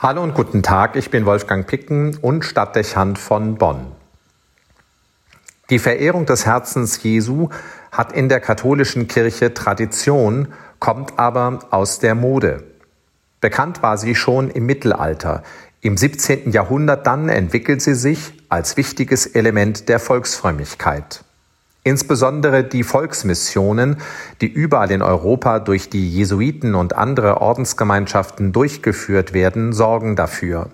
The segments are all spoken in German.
Hallo und guten Tag, ich bin Wolfgang Picken und Stadtdechant von Bonn. Die Verehrung des Herzens Jesu hat in der katholischen Kirche Tradition, kommt aber aus der Mode. Bekannt war sie schon im Mittelalter. Im 17. Jahrhundert dann entwickelt sie sich als wichtiges Element der Volksfrömmigkeit. Insbesondere die Volksmissionen, die überall in Europa durch die Jesuiten und andere Ordensgemeinschaften durchgeführt werden, sorgen dafür.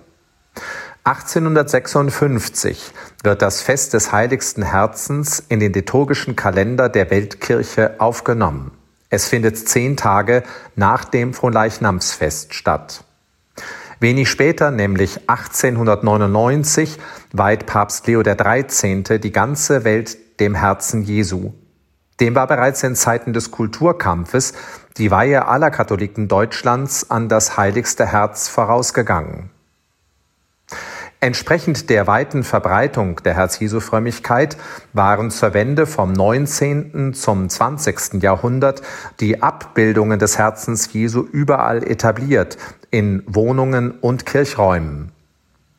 1856 wird das Fest des Heiligsten Herzens in den liturgischen Kalender der Weltkirche aufgenommen. Es findet zehn Tage nach dem Fronleichnamsfest statt. Wenig später, nämlich 1899, weiht Papst Leo XIII. die ganze Welt dem Herzen Jesu. Dem war bereits in Zeiten des Kulturkampfes die Weihe aller Katholiken Deutschlands an das heiligste Herz vorausgegangen. Entsprechend der weiten Verbreitung der Herz-Jesu-Frömmigkeit waren zur Wende vom 19. zum 20. Jahrhundert die Abbildungen des Herzens Jesu überall etabliert, in Wohnungen und Kirchräumen.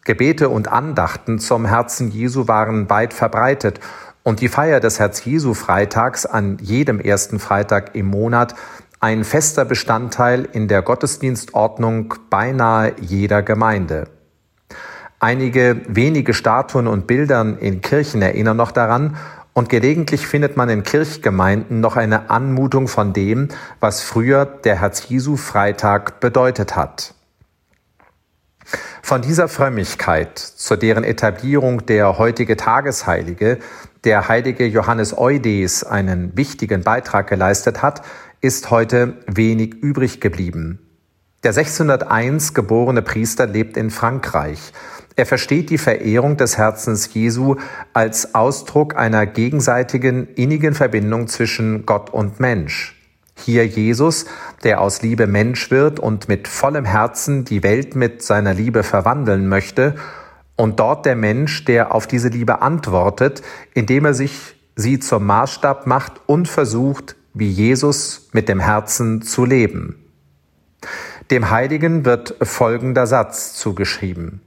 Gebete und Andachten zum Herzen Jesu waren weit verbreitet und die Feier des Herz-Jesu-Freitags an jedem ersten Freitag im Monat ein fester Bestandteil in der Gottesdienstordnung beinahe jeder Gemeinde. Einige wenige Statuen und Bildern in Kirchen erinnern noch daran und gelegentlich findet man in Kirchgemeinden noch eine Anmutung von dem, was früher der Herz-Jesu-Freitag bedeutet hat. Von dieser Frömmigkeit, zu deren Etablierung der heutige Tagesheilige, der heilige Johannes Eudes, einen wichtigen Beitrag geleistet hat, ist heute wenig übrig geblieben. Der 601 geborene Priester lebt in Frankreich. Er versteht die Verehrung des Herzens Jesu als Ausdruck einer gegenseitigen innigen Verbindung zwischen Gott und Mensch. Hier Jesus, der aus Liebe Mensch wird und mit vollem Herzen die Welt mit seiner Liebe verwandeln möchte, und dort der Mensch, der auf diese Liebe antwortet, indem er sich sie zum Maßstab macht und versucht, wie Jesus mit dem Herzen zu leben. Dem Heiligen wird folgender Satz zugeschrieben.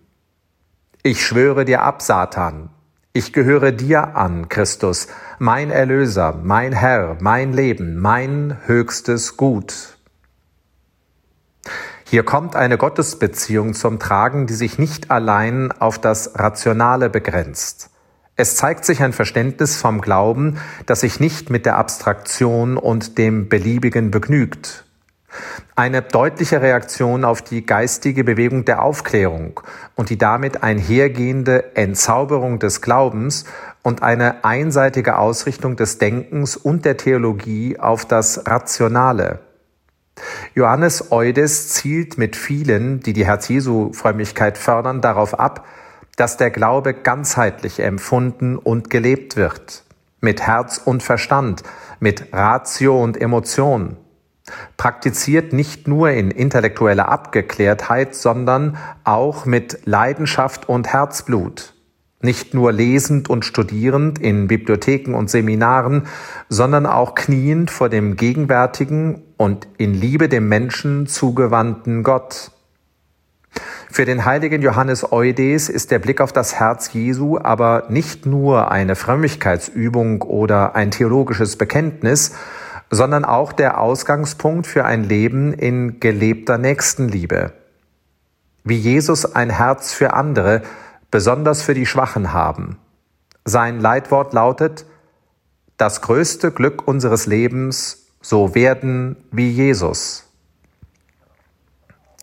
Ich schwöre dir ab, Satan, ich gehöre dir an, Christus, mein Erlöser, mein Herr, mein Leben, mein höchstes Gut. Hier kommt eine Gottesbeziehung zum Tragen, die sich nicht allein auf das Rationale begrenzt. Es zeigt sich ein Verständnis vom Glauben, das sich nicht mit der Abstraktion und dem Beliebigen begnügt, eine deutliche Reaktion auf die geistige Bewegung der Aufklärung und die damit einhergehende Entzauberung des Glaubens und eine einseitige Ausrichtung des Denkens und der Theologie auf das Rationale. Johannes Eudes zielt mit vielen, die die Herz-Jesu-Frömmigkeit fördern, darauf ab, dass der Glaube ganzheitlich empfunden und gelebt wird. Mit Herz und Verstand, mit Ratio und Emotion praktiziert nicht nur in intellektueller Abgeklärtheit, sondern auch mit Leidenschaft und Herzblut. Nicht nur lesend und studierend in Bibliotheken und Seminaren, sondern auch kniend vor dem gegenwärtigen und in Liebe dem Menschen zugewandten Gott. Für den heiligen Johannes Eudes ist der Blick auf das Herz Jesu aber nicht nur eine Frömmigkeitsübung oder ein theologisches Bekenntnis, sondern auch der Ausgangspunkt für ein Leben in gelebter Nächstenliebe. Wie Jesus ein Herz für andere, besonders für die Schwachen haben. Sein Leitwort lautet, das größte Glück unseres Lebens, so werden wie Jesus.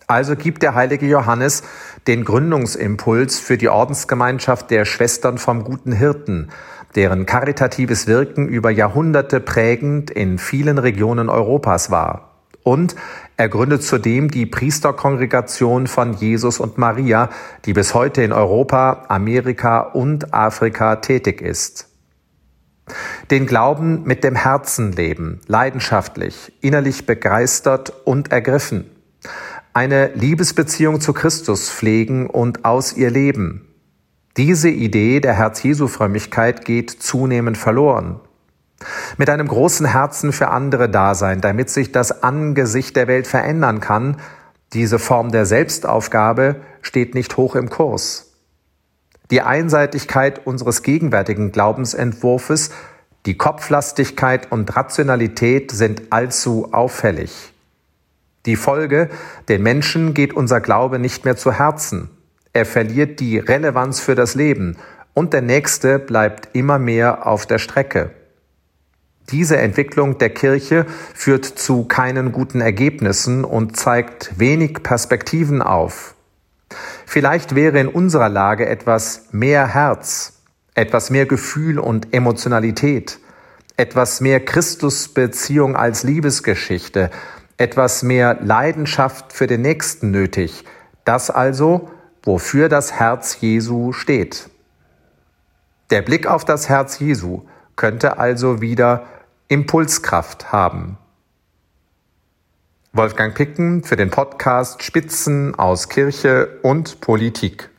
Also gibt der heilige Johannes den Gründungsimpuls für die Ordensgemeinschaft der Schwestern vom guten Hirten, deren karitatives Wirken über Jahrhunderte prägend in vielen Regionen Europas war. Und er gründet zudem die Priesterkongregation von Jesus und Maria, die bis heute in Europa, Amerika und Afrika tätig ist. Den Glauben mit dem Herzen leben, leidenschaftlich, innerlich begeistert und ergriffen. Eine Liebesbeziehung zu Christus pflegen und aus ihr leben, diese Idee der Herz-Jesu-Frömmigkeit geht zunehmend verloren. Mit einem großen Herzen für andere da sein, damit sich das Angesicht der Welt verändern kann, Diese Form der Selbstaufgabe steht nicht hoch im Kurs. Die Einseitigkeit unseres gegenwärtigen Glaubensentwurfes, die Kopflastigkeit und Rationalität sind allzu auffällig. Die Folge, den Menschen geht unser Glaube nicht mehr zu Herzen. Er verliert die Relevanz für das Leben und der Nächste bleibt immer mehr auf der Strecke. Diese Entwicklung der Kirche führt zu keinen guten Ergebnissen und zeigt wenig Perspektiven auf. Vielleicht wäre in unserer Lage etwas mehr Herz, etwas mehr Gefühl und Emotionalität, etwas mehr Christusbeziehung als Liebesgeschichte, etwas mehr Leidenschaft für den Nächsten nötig. Das also, wofür das Herz Jesu steht. Der Blick auf das Herz Jesu könnte also wieder Impulskraft haben. Wolfgang Picken für den Podcast Spitzen aus Kirche und Politik.